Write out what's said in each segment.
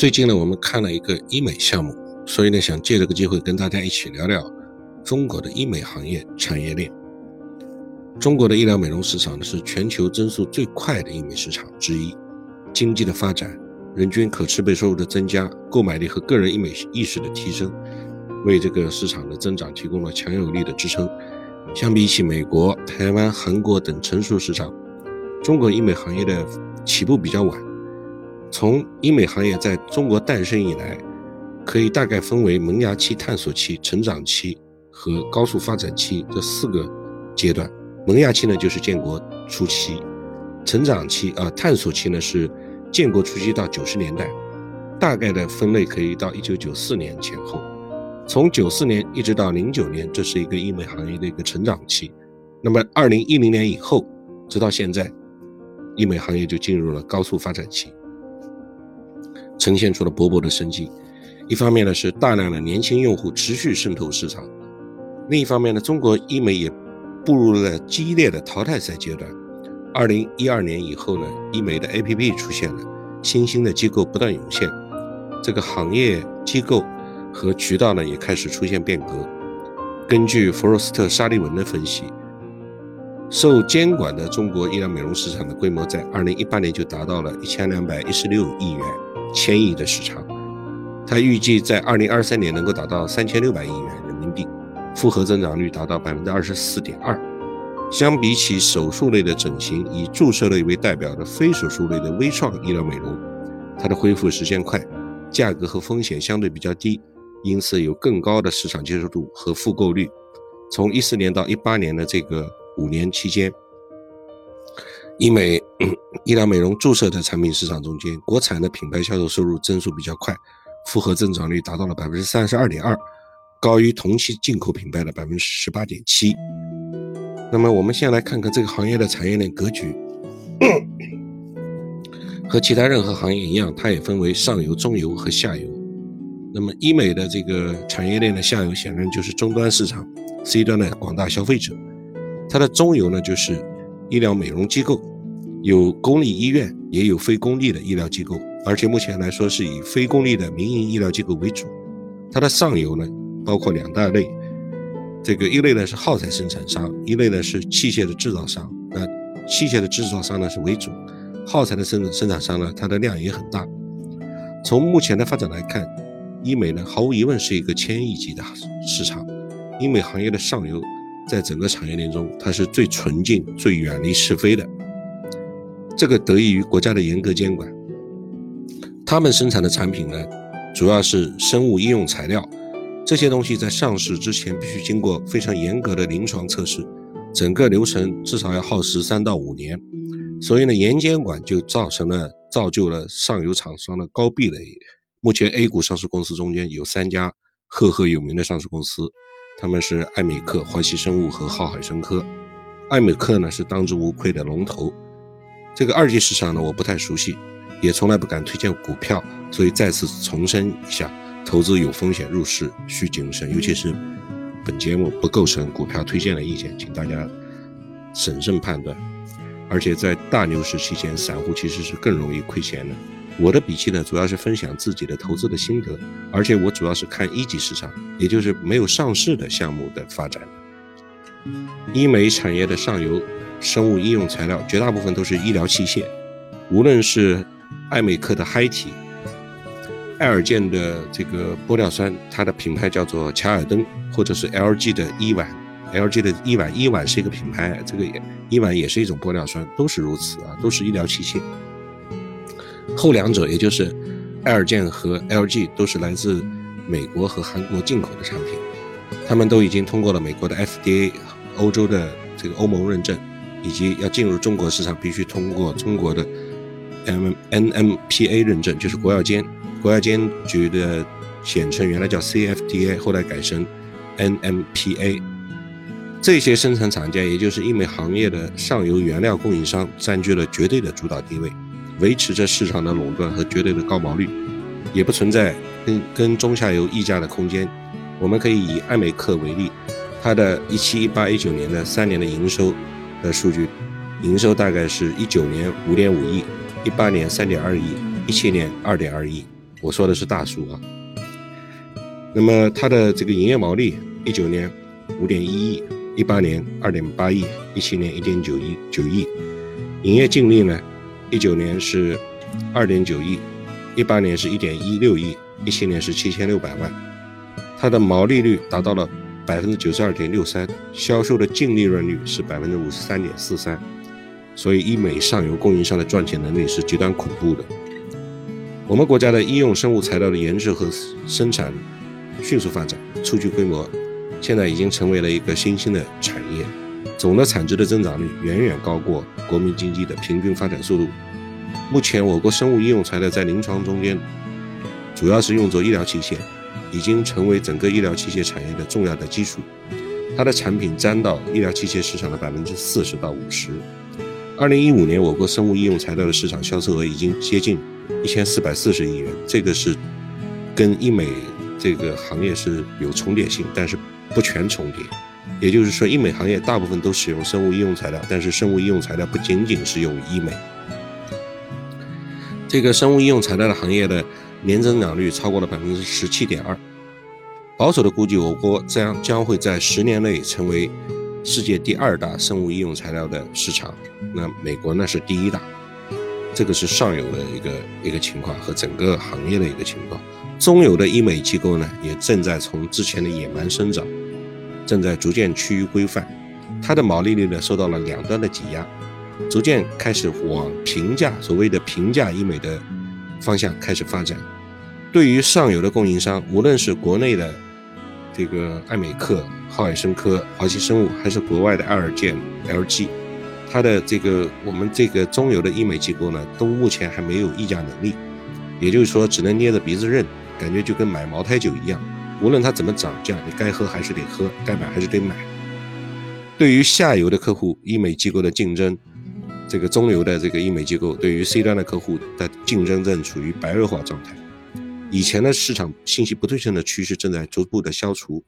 最近呢，我们看了一个医美项目，所以呢，想借这个机会跟大家一起聊聊中国的医美行业产业链。中国的医疗美容市场呢，是全球增速最快的医美市场之一。经济的发展、人均可支配收入的增加、购买力和个人医美意识的提升，为这个市场的增长提供了强有力的支撑。相比起美国、台湾、韩国等成熟市场，中国医美行业的起步比较晚。从医美行业在中国诞生以来，可以大概分为萌芽期、探索期、成长期和高速发展期这四个阶段。萌芽期呢，就是建国初期；成长期啊，探索期呢是建国初期到九十年代，大概的分类可以到一九九四年前后。从九四年一直到零九年，这是一个医美行业的一个成长期。那么二零一零年以后，直到现在，医美行业就进入了高速发展期。呈现出了勃勃的生机。一方面呢，是大量的年轻用户持续渗透市场；另一方面呢，中国医美也步入了激烈的淘汰赛阶段。二零一二年以后呢，医美的 APP 出现了，新兴的机构不断涌现，这个行业机构和渠道呢也开始出现变革。根据弗罗斯特沙利文的分析，受监管的中国医疗美容市场的规模在二零一八年就达到了一千两百一十六亿元。千亿的市场，它预计在二零二三年能够达到三千六百亿元人民币，复合增长率达到百分之二十四点二。相比起手术类的整形，以注射类为代表的非手术类的微创医疗美容，它的恢复时间快，价格和风险相对比较低，因此有更高的市场接受度和复购率。从一四年到一八年的这个五年期间。医美、医疗美容注射的产品市场中间，国产的品牌销售收入增速比较快，复合增长率达到了百分之三十二点二，高于同期进口品牌的百分之十八点七。那么，我们先来看看这个行业的产业链格局。和其他任何行业一样，它也分为上游、中游和下游。那么，医美的这个产业链的下游，显然就是终端市场 C 端的广大消费者。它的中游呢，就是医疗美容机构。有公立医院，也有非公立的医疗机构，而且目前来说是以非公立的民营医疗机构为主。它的上游呢，包括两大类，这个一类呢是耗材生产商，一类呢是器械的制造商。那器械的制造商呢是为主，耗材的生生产商呢，它的量也很大。从目前的发展来看，医美呢毫无疑问是一个千亿级的市场。医美行业的上游，在整个产业链中，它是最纯净、最远离是非的。这个得益于国家的严格监管，他们生产的产品呢，主要是生物医用材料，这些东西在上市之前必须经过非常严格的临床测试，整个流程至少要耗时三到五年，所以呢，严监管就造成了造就了上游厂商的高壁垒。目前 A 股上市公司中间有三家赫赫有名的上市公司，他们是爱美克、华西生物和浩海生科。爱美克呢是当之无愧的龙头。这个二级市场呢，我不太熟悉，也从来不敢推荐股票，所以再次重申一下，投资有风险，入市需谨慎。尤其是本节目不构成股票推荐的意见，请大家审慎判断。而且在大牛市期间，散户其实是更容易亏钱的。我的笔记呢，主要是分享自己的投资的心得，而且我主要是看一级市场，也就是没有上市的项目的发展。医美产业的上游。生物医用材料绝大部分都是医疗器械，无论是爱美克的嗨体、爱尔健的这个玻尿酸，它的品牌叫做卡尔登，或者是 LG 的伊婉，LG 的伊婉，伊婉是一个品牌，这个伊婉也是一种玻尿酸，都是如此啊，都是医疗器械。后两者，也就是爱尔健和 LG，都是来自美国和韩国进口的产品，他们都已经通过了美国的 FDA、欧洲的这个欧盟认证。以及要进入中国市场，必须通过中国的 M N M P A 认证，就是国药监国药监局的简称，原来叫 C F D A，后来改成 N M P A。这些生产厂家，也就是医美行业的上游原料供应商，占据了绝对的主导地位，维持着市场的垄断和绝对的高毛率，也不存在跟跟中下游议价的空间。我们可以以爱美克为例，它的一七、一八、一九年的三年的营收。的数据，营收大概是一九年五点五亿，一八年三点二亿，一七年二点二亿。我说的是大数啊。那么它的这个营业毛利，一九年五点一亿，一八年二点八亿，一七年一点九亿九亿。营业净利呢，一九年是二点九亿，一八年是一点一六亿，一七年是七千六百万。它的毛利率达到了百分之九十二点六三，销售的净利润率是百分之五十三点四三。所以医美上游供应商的赚钱能力是极端恐怖的。我们国家的医用生物材料的研制和生产。迅速发展，初具规模，现在已经成为了一个新兴的产业。总的产值的增长率远远高过国民经济的平均发展速度。目前，我国生物医用材料在临床中间主要是用作医疗器械，已经成为整个医疗器械产业的重要的基础。它的产品占到医疗器械市场的百分之四十到五十。二零一五年，我国生物医用材料的市场销售额已经接近一千四百四十亿元，这个是跟医美。这个行业是有重叠性，但是不全重叠。也就是说，医美行业大部分都使用生物医用材料，但是生物医用材料不仅仅是用于医美。这个生物医用材料的行业的年增长率超过了百分之十七点二。保守的估计，我国将将会在十年内成为世界第二大生物医用材料的市场。那美国呢是第一大。这个是上游的一个一个情况和整个行业的一个情况。中游的医美机构呢，也正在从之前的野蛮生长，正在逐渐趋于规范。它的毛利率呢，受到了两端的挤压，逐渐开始往平价所谓的平价医美的方向开始发展。对于上游的供应商，无论是国内的这个爱美克、浩海生科、华西生物，还是国外的爱尔健、LG。它的这个我们这个中游的医美机构呢，都目前还没有议价能力，也就是说，只能捏着鼻子认，感觉就跟买茅台酒一样，无论它怎么涨价，你该喝还是得喝，该买还是得买。对于下游的客户，医美机构的竞争，这个中游的这个医美机构对于 C 端的客户的竞争正处于白热化状态，以前的市场信息不对称的趋势正在逐步的消除。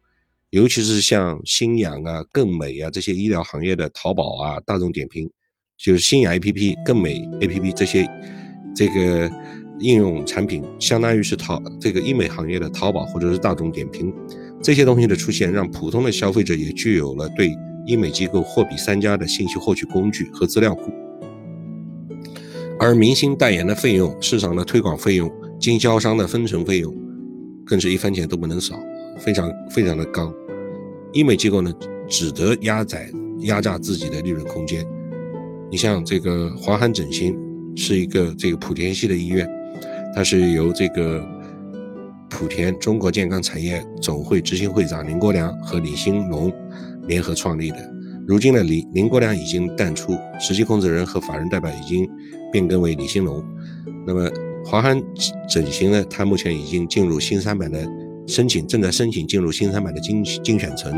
尤其是像新氧啊、更美啊这些医疗行业的淘宝啊、大众点评，就是新氧 APP、更美 APP 这些这个应用产品，相当于是淘这个医美行业的淘宝或者是大众点评这些东西的出现，让普通的消费者也具有了对医美机构货比三家的信息获取工具和资料库。而明星代言的费用、市场的推广费用、经销商的分成费用，更是一分钱都不能少，非常非常的高。医美机构呢，只得压窄、压榨自己的利润空间。你像这个华涵整形，是一个这个莆田系的医院，它是由这个莆田中国健康产业总会执行会长林国良和李兴龙联合创立的。如今呢，李林国良已经淡出，实际控制人和法人代表已经变更为李兴龙。那么华涵整形呢，它目前已经进入新三板的。申请正在申请进入新三板的精精选层，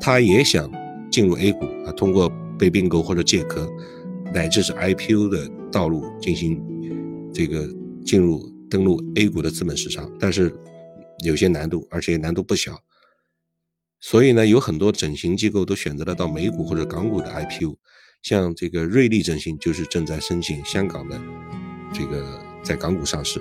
他也想进入 A 股啊，通过被并购或者借壳，乃至是 IPO 的道路进行这个进入登陆 A 股的资本市场，但是有些难度，而且难度不小。所以呢，有很多整形机构都选择了到美股或者港股的 IPO，像这个瑞丽整形就是正在申请香港的这个在港股上市。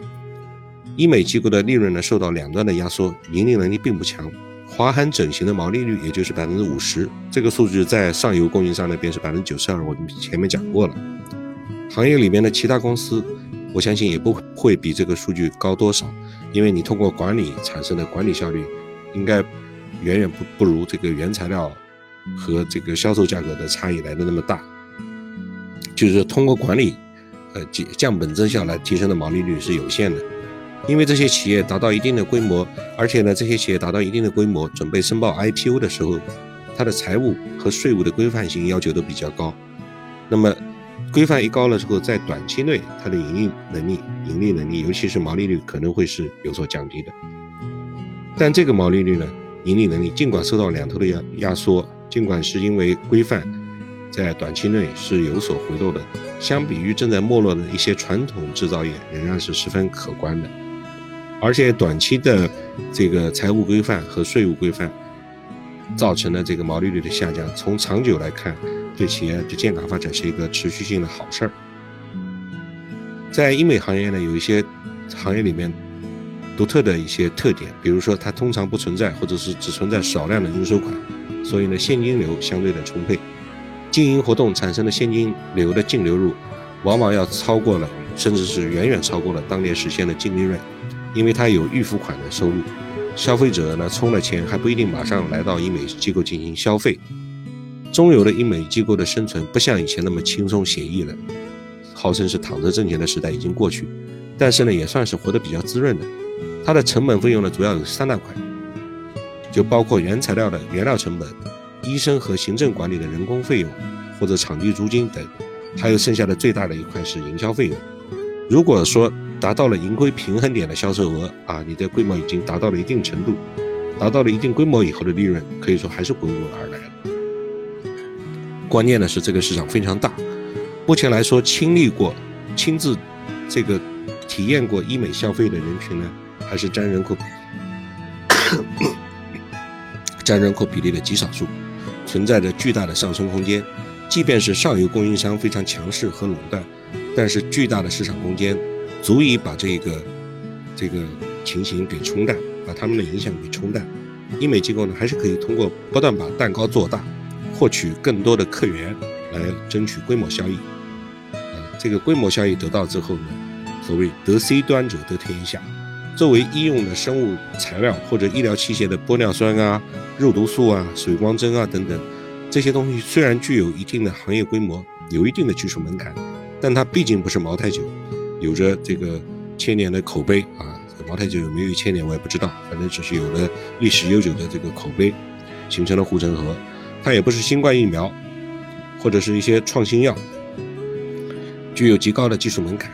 医美机构的利润呢受到两端的压缩，盈利能力并不强。华韩整形的毛利率也就是百分之五十，这个数据在上游供应商那边是百分之九十二，我们前面讲过了。行业里面的其他公司，我相信也不会比这个数据高多少，因为你通过管理产生的管理效率，应该远远不不如这个原材料和这个销售价格的差异来的那么大。就是通过管理，呃降降本增效来提升的毛利率是有限的。因为这些企业达到一定的规模，而且呢，这些企业达到一定的规模，准备申报 IPO 的时候，它的财务和税务的规范性要求都比较高。那么，规范一高了之后，在短期内，它的盈利能力、盈利能力，尤其是毛利率，可能会是有所降低的。但这个毛利率呢，盈利能力尽管受到两头的压压缩，尽管是因为规范在短期内是有所回落的，相比于正在没落的一些传统制造业，仍然是十分可观的。而且短期的这个财务规范和税务规范造成的这个毛利率的下降，从长久来看，对企业的健康发展是一个持续性的好事儿。在医美行业呢，有一些行业里面独特的一些特点，比如说它通常不存在，或者是只存在少量的应收款，所以呢现金流相对的充沛，经营活动产生的现金流的净流入，往往要超过了，甚至是远远超过了当年实现的净利润，因为它有预付款的收入，消费者呢充了钱还不一定马上来到医美机构进行消费，中游的医美机构的生存不像以前那么轻松写意了，号称是躺着挣钱的时代已经过去，但是呢也算是活得比较滋润的。它的成本费用呢，主要有三大块，就包括原材料的原料成本、医生和行政管理的人工费用或者场地租金等，还有剩下的最大的一块是营销费用。如果说达到了盈亏平衡点的销售额啊，你的规模已经达到了一定程度，达到了一定规模以后的利润，可以说还是滚滚而来。关键的是这个市场非常大，目前来说，亲历过、亲自这个体验过医美消费的人群呢。还是占人口 占人口比例的极少数，存在着巨大的上升空间。即便是上游供应商非常强势和垄断，但是巨大的市场空间足以把这个这个情形给冲淡，把他们的影响给冲淡。医美机构呢，还是可以通过不断把蛋糕做大，获取更多的客源，来争取规模效益。啊，这个规模效益得到之后呢，所谓得 C 端者得天下。作为医用的生物材料或者医疗器械的玻尿酸啊、肉毒素啊、水光针啊等等，这些东西虽然具有一定的行业规模，有一定的技术门槛，但它毕竟不是茅台酒，有着这个千年的口碑啊。茅台酒有没有千年我也不知道，反正只是有了历史悠久的这个口碑，形成了护城河。它也不是新冠疫苗，或者是一些创新药，具有极高的技术门槛，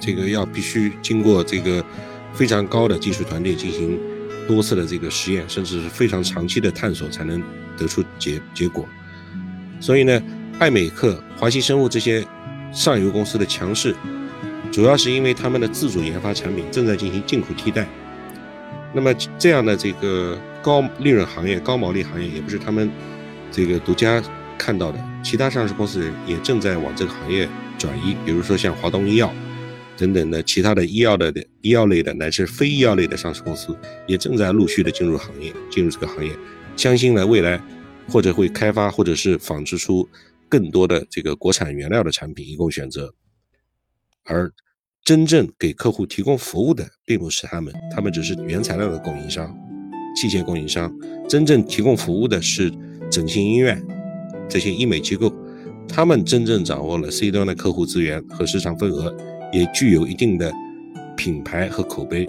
这个要必须经过这个。非常高的技术团队进行多次的这个实验，甚至是非常长期的探索，才能得出结结果。所以呢，爱美克、华西生物这些上游公司的强势，主要是因为他们的自主研发产品正在进行进口替代。那么这样的这个高利润行业、高毛利行业，也不是他们这个独家看到的，其他上市公司也正在往这个行业转移，比如说像华东医药。等等的其他的医药的医药类的乃至非医药类的上市公司，也正在陆续的进入行业，进入这个行业。相信呢，未来或者会开发或者是仿制出更多的这个国产原料的产品，以供选择。而真正给客户提供服务的，并不是他们，他们只是原材料的供应商、器械供应商。真正提供服务的是整形医院这些医美机构，他们真正掌握了 C 端的客户资源和市场份额。也具有一定的品牌和口碑，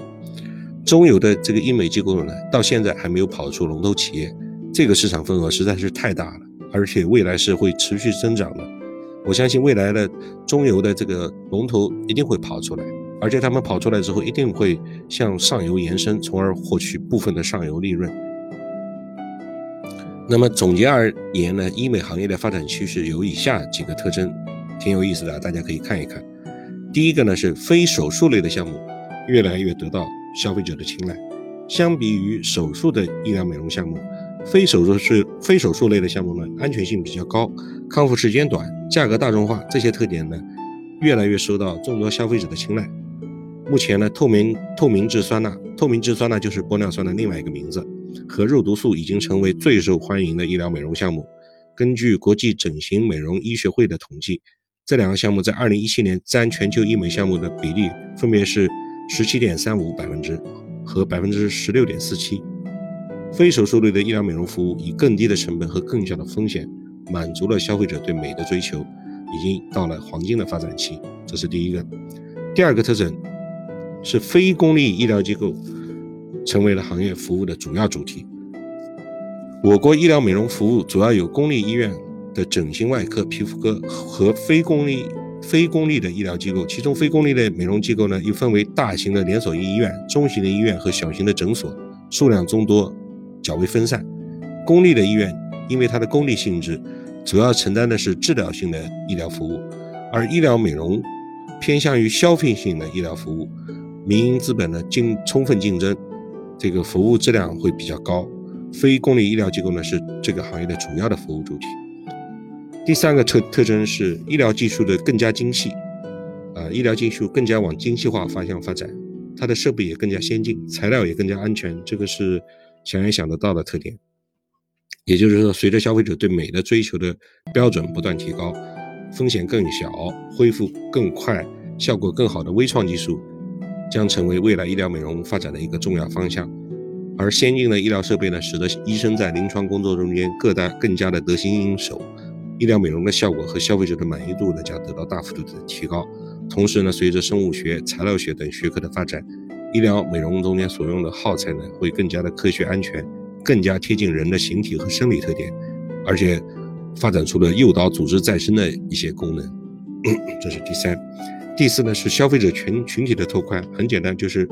中游的这个医美机构呢，到现在还没有跑出龙头企业，这个市场份额实在是太大了，而且未来是会持续增长的。我相信未来的中游的这个龙头一定会跑出来，而且他们跑出来之后，一定会向上游延伸，从而获取部分的上游利润。那么总结而言呢，医美行业的发展趋势有以下几个特征，挺有意思的，大家可以看一看。第一个呢是非手术类的项目，越来越得到消费者的青睐。相比于手术的医疗美容项目，非手术是非手术类的项目呢，安全性比较高，康复时间短，价格大众化，这些特点呢，越来越受到众多消费者的青睐。目前呢，透明透明质酸钠，透明质酸钠就是玻尿酸的另外一个名字，和肉毒素已经成为最受欢迎的医疗美容项目。根据国际整形美容医学会的统计。这两个项目在二零一七年占全球医美项目的比例分别是十七点三五百分之和百分之十六点四七。非手术类的医疗美容服务以更低的成本和更小的风险，满足了消费者对美的追求，已经到了黄金的发展期。这是第一个。第二个特征是非公立医疗机构成为了行业服务的主要主体。我国医疗美容服务主要有公立医院。的整形外科、皮肤科和非公立、非公立的医疗机构，其中非公立的美容机构呢，又分为大型的连锁医院、中型的医院和小型的诊所，数量众多，较为分散。公立的医院因为它的公立性质，主要承担的是治疗性的医疗服务，而医疗美容偏向于消费性的医疗服务，民营资本的竞充分竞争，这个服务质量会比较高。非公立医疗机构呢，是这个行业的主要的服务主体。第三个特特征是医疗技术的更加精细，啊，医疗技术更加往精细化方向发展，它的设备也更加先进，材料也更加安全，这个是想也想得到的特点。也就是说，随着消费者对美的追求的标准不断提高，风险更小、恢复更快、效果更好的微创技术将成为未来医疗美容发展的一个重要方向。而先进的医疗设备呢，使得医生在临床工作中间更大更加的得心应手，医疗美容的效果和消费者的满意度呢将得到大幅度的提高。同时呢，随着生物学、材料学等学科的发展，医疗美容中间所用的耗材呢会更加的科学安全。更加贴近人的形体和生理特点，而且发展出了诱导组织再生的一些功能，这是第三。第四呢是消费者群群体的拓宽，很简单，就是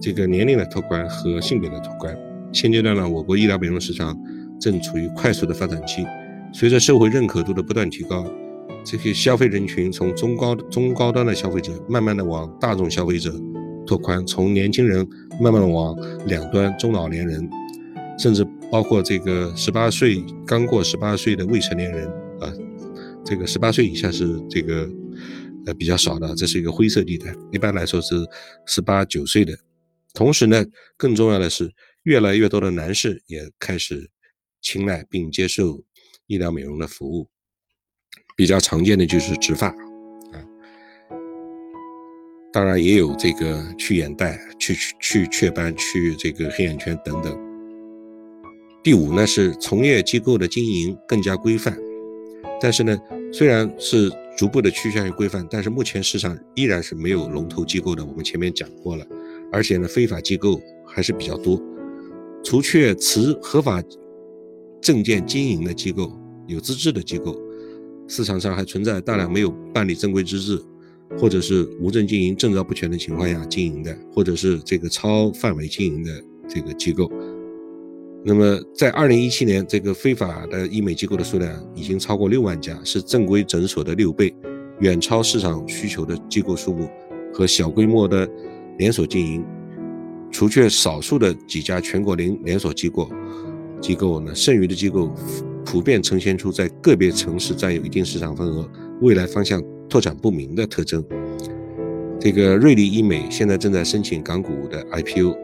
这个年龄的拓宽和性别的拓宽。现阶段呢，我国医疗美容市场正处于快速的发展期，随着社会认可度的不断提高，这些消费人群从中高中高端的消费者慢慢的往大众消费者拓宽，从年轻人慢慢的往两端中老年人。甚至包括这个十八岁刚过十八岁的未成年人啊，这个十八岁以下是这个呃比较少的，这是一个灰色地带。一般来说是十八九岁的。同时呢，更重要的是，越来越多的男士也开始青睐并接受医疗美容的服务。比较常见的就是植发啊，当然也有这个去眼袋、去去雀斑、去这个黑眼圈等等。第五呢是从业机构的经营更加规范，但是呢，虽然是逐步的趋向于规范，但是目前市场依然是没有龙头机构的。我们前面讲过了，而且呢，非法机构还是比较多。除却持合法证件经营的机构、有资质的机构，市场上还存在大量没有办理正规资质，或者是无证经营、证照不全的情况下经营的，或者是这个超范围经营的这个机构。那么，在二零一七年，这个非法的医美机构的数量已经超过六万家，是正规诊所的六倍，远超市场需求的机构数目和小规模的连锁经营。除却少数的几家全国连连锁机构，机构呢，剩余的机构普遍呈现出在个别城市占有一定市场份额、未来方向拓展不明的特征。这个瑞丽医美现在正在申请港股的 IPO，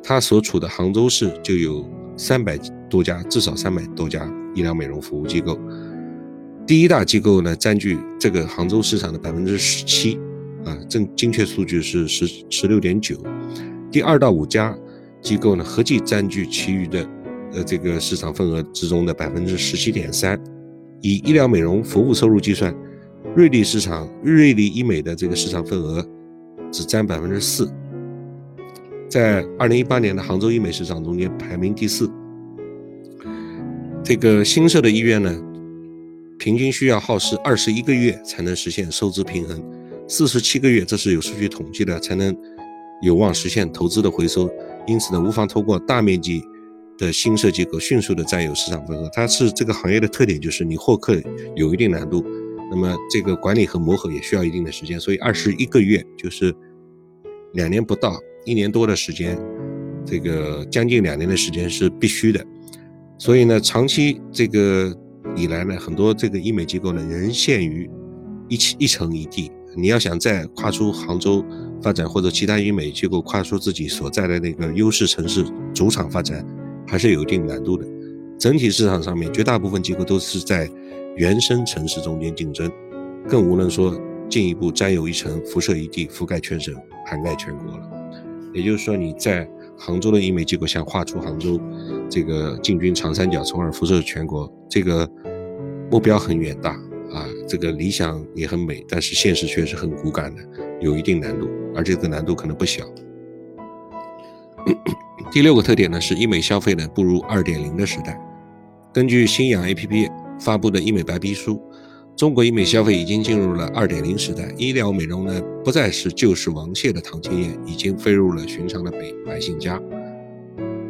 它所处的杭州市就有。三百多家，至少三百多家医疗美容服务机构，第一大机构呢占据这个杭州市场的百分之十七，啊，正精确数据是十十六点九。第二到五家机构呢合计占据其余的呃这个市场份额之中的百分之十七点三。以医疗美容服务收入计算，瑞丽市场瑞丽医美的这个市场份额只占百分之四。在二零一八年的杭州医美市场中间排名第四。这个新设的医院呢，平均需要耗时二十一个月才能实现收支平衡，四十七个月，这是有数据统计的，才能有望实现投资的回收。因此呢，无妨通过大面积的新设机构迅速的占有市场份额。它是这个行业的特点，就是你获客有一定难度，那么这个管理和磨合也需要一定的时间，所以二十一个月就是两年不到。一年多的时间，这个将近两年的时间是必须的，所以呢，长期这个以来呢，很多这个医美机构呢仍限于一起一城一地。你要想再跨出杭州发展，或者其他医美机构跨出自己所在的那个优势城市主场发展，还是有一定难度的。整体市场上面，绝大部分机构都是在原生城市中间竞争，更无论说进一步占有一城，辐射一地，覆盖全省，涵盖全国了。也就是说，你在杭州的医美机构想画出杭州这个进军长三角，从而辐射全国，这个目标很远大啊，这个理想也很美，但是现实却是很骨感的，有一定难度，而这个难度可能不小。第六个特点呢，是医美消费呢步入二点零的时代。根据新氧 APP 发布的医美白皮书。中国医美消费已经进入了二点零时代，医疗美容呢不再是旧时王谢的躺青眼，已经飞入了寻常的百百姓家。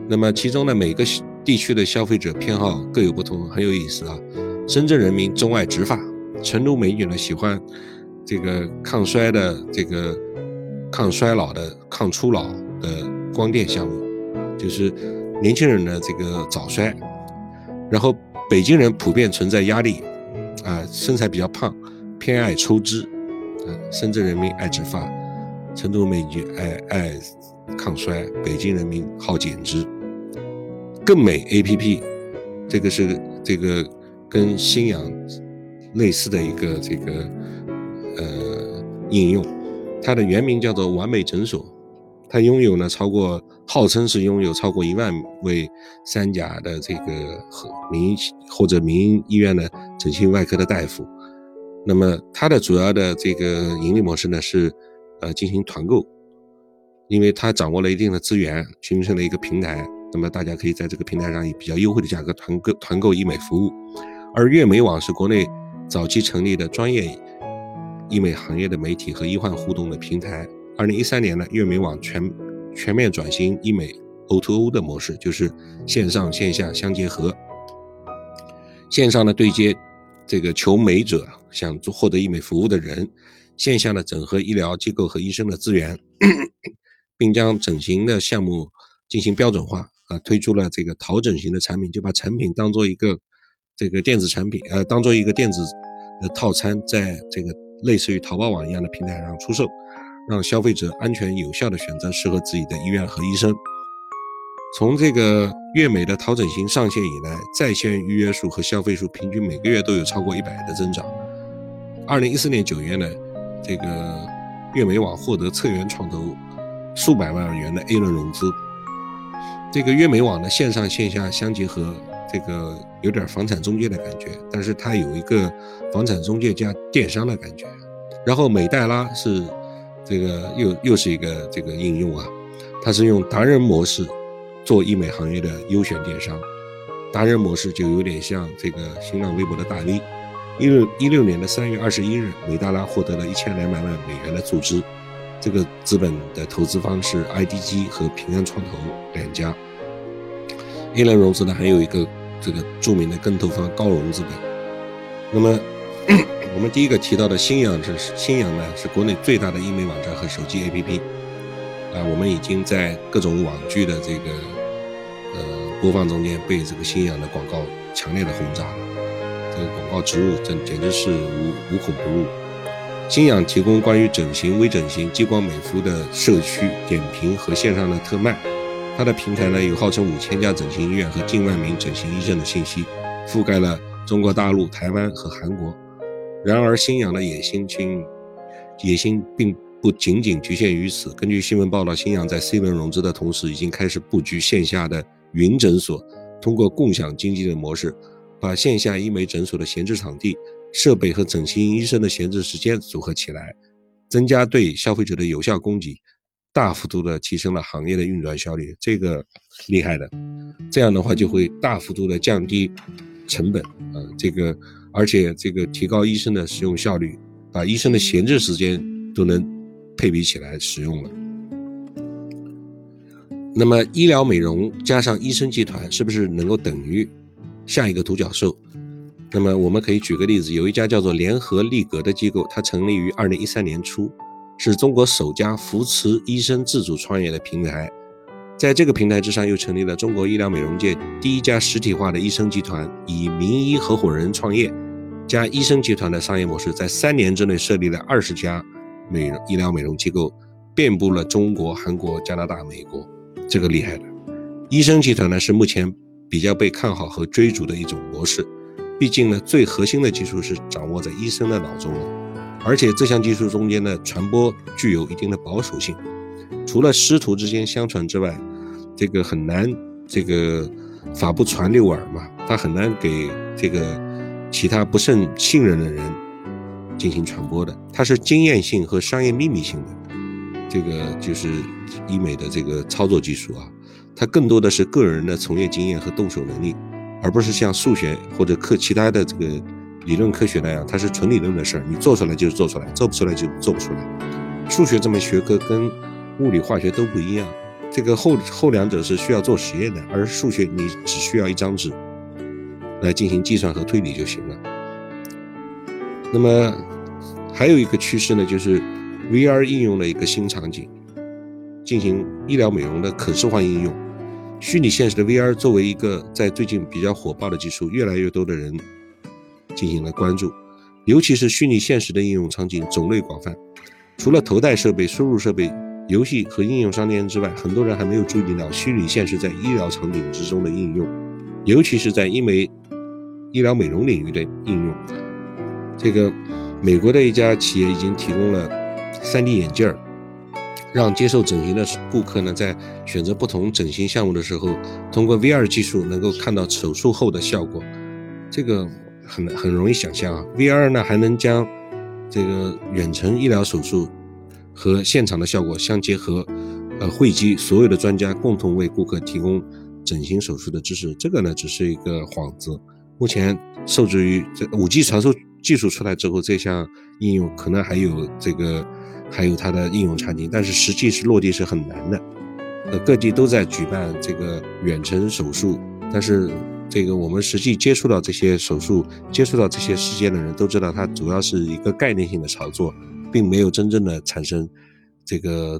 那么其中呢每个地区的消费者偏好各有不同，很有意思啊。深圳人民钟爱植发，成都美女呢喜欢这个抗衰的这个抗衰老的抗初老的光电项目，就是年轻人的这个早衰，然后北京人普遍存在压力。啊，身材比较胖，偏爱抽脂。啊，深圳人民爱植发，成都美女爱爱抗衰，北京人民好减脂。更美 A P P，这个是这个跟新氧类似的一个这个呃应用，它的原名叫做完美诊所。它拥有呢超过，号称是拥有超过一万位三甲的这个和民或者民营医院的整形外科的大夫。那么它的主要的这个盈利模式呢是，呃进行团购，因为它掌握了一定的资源，形成了一个平台。那么大家可以在这个平台上以比较优惠的价格团购团购医美服务。而悦美网是国内早期成立的专业医美行业的媒体和医患互动的平台。二零一三年呢，悦美网全全面转型医美 O2O 的模式，就是线上线下相结合。线上的对接这个求美者想做获得医美服务的人，线下的整合医疗机构和医生的资源，并将整形的项目进行标准化啊，推出了这个淘整形的产品，就把产品当做一个这个电子产品，呃，当做一个电子的套餐，在这个类似于淘宝网一样的平台上出售。让消费者安全有效地选择适合自己的医院和医生。从这个悦美的淘整形上线以来，在线预约数和消费数平均每个月都有超过一百的增长。二零一四年九月呢，这个悦美网获得策源创投数百万元的 A 轮融资。这个悦美网的线上线下相结合，这个有点房产中介的感觉，但是它有一个房产中介加电商的感觉。然后美黛拉是。这个又又是一个这个应用啊，它是用达人模式做医美行业的优选电商。达人模式就有点像这个新浪微博的大 V。一六一六年的三月二十一日，美达拉获得了一千两百万美元的注资，这个资本的投资方是 IDG 和平安创投两家。A 轮融资呢，还有一个这个著名的跟投方高融资本。那么。我们第一个提到的新氧是新氧呢，是国内最大的医美网站和手机 APP。啊，我们已经在各种网剧的这个呃播放中间被这个新氧的广告强烈的轰炸了。这个广告植入真简直是无无孔不入。新氧提供关于整形、微整形、激光美肤的社区点评和线上的特卖。它的平台呢有号称五千家整形医院和近万名整形医生的信息，覆盖了中国大陆、台湾和韩国。然而，新氧的野心，并野心并不仅仅局限于此。根据新闻报道，新氧在 C 轮融资的同时，已经开始布局线下的云诊所，通过共享经济的模式，把线下医美诊所的闲置场地、设备和整形医生的闲置时间组合起来，增加对消费者的有效供给，大幅度的提升了行业的运转效率。这个厉害的，这样的话就会大幅度的降低成本啊，这个。而且这个提高医生的使用效率，把医生的闲置时间都能配比起来使用了。那么医疗美容加上医生集团，是不是能够等于下一个独角兽？那么我们可以举个例子，有一家叫做联合利格的机构，它成立于二零一三年初，是中国首家扶持医生自主创业的平台。在这个平台之上，又成立了中国医疗美容界第一家实体化的医生集团，以名医合伙人创业。加医生集团的商业模式，在三年之内设立了二十家美容医疗美容机构，遍布了中国、韩国、加拿大、美国，这个厉害的。医生集团呢是目前比较被看好和追逐的一种模式，毕竟呢最核心的技术是掌握在医生的脑中了，而且这项技术中间的传播具有一定的保守性，除了师徒之间相传之外，这个很难这个法不传六耳嘛，他很难给这个。其他不甚信任的人进行传播的，它是经验性和商业秘密性的，这个就是医美的这个操作技术啊，它更多的是个人的从业经验和动手能力，而不是像数学或者科其他的这个理论科学那样，它是纯理论的事儿，你做出来就是做出来，做不出来就做不出来。数学这门学科跟物理化学都不一样，这个后后两者是需要做实验的，而数学你只需要一张纸。来进行计算和推理就行了。那么还有一个趋势呢，就是 VR 应用的一个新场景，进行医疗美容的可视化应用。虚拟现实的 VR 作为一个在最近比较火爆的技术，越来越多的人进行了关注。尤其是虚拟现实的应用场景种类广泛，除了头戴设备、输入设备、游戏和应用商店之外，很多人还没有注意到虚拟现实在医疗场景之中的应用，尤其是在医美、医疗美容领域的应用。这个美国的一家企业已经提供了 3D 眼镜儿。让接受整形的顾客呢，在选择不同整形项目的时候，通过 VR 技术能够看到手术后的效果。这个很很容易想象啊，VR 呢还能将这个远程医疗手术和现场的效果相结合，呃，汇集所有的专家共同为顾客提供整形手术的知识。这个呢只是一个幌子。目前受制于这 5G 传输技术出来之后，这项应用可能还有这个。还有它的应用场景，但是实际是落地是很难的。呃，各地都在举办这个远程手术，但是这个我们实际接触到这些手术、接触到这些事件的人都知道，它主要是一个概念性的炒作，并没有真正的产生这个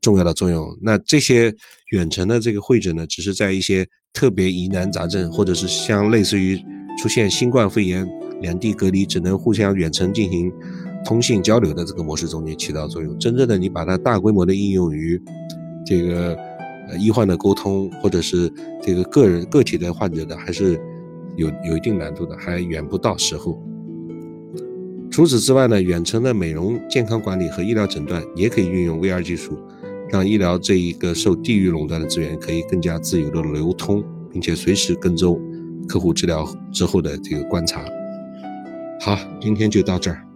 重要的作用。那这些远程的这个会诊呢，只是在一些特别疑难杂症，或者是像类似于出现新冠肺炎，两地隔离只能互相远程进行。通信交流的这个模式中间起到作用，真正的你把它大规模的应用于这个呃医患的沟通，或者是这个个人个体的患者的，还是有有一定难度的，还远不到时候。除此之外呢，远程的美容健康管理和医疗诊断也可以运用 VR 技术，让医疗这一个受地域垄断的资源可以更加自由的流通，并且随时跟踪客户治疗之后的这个观察。好，今天就到这儿。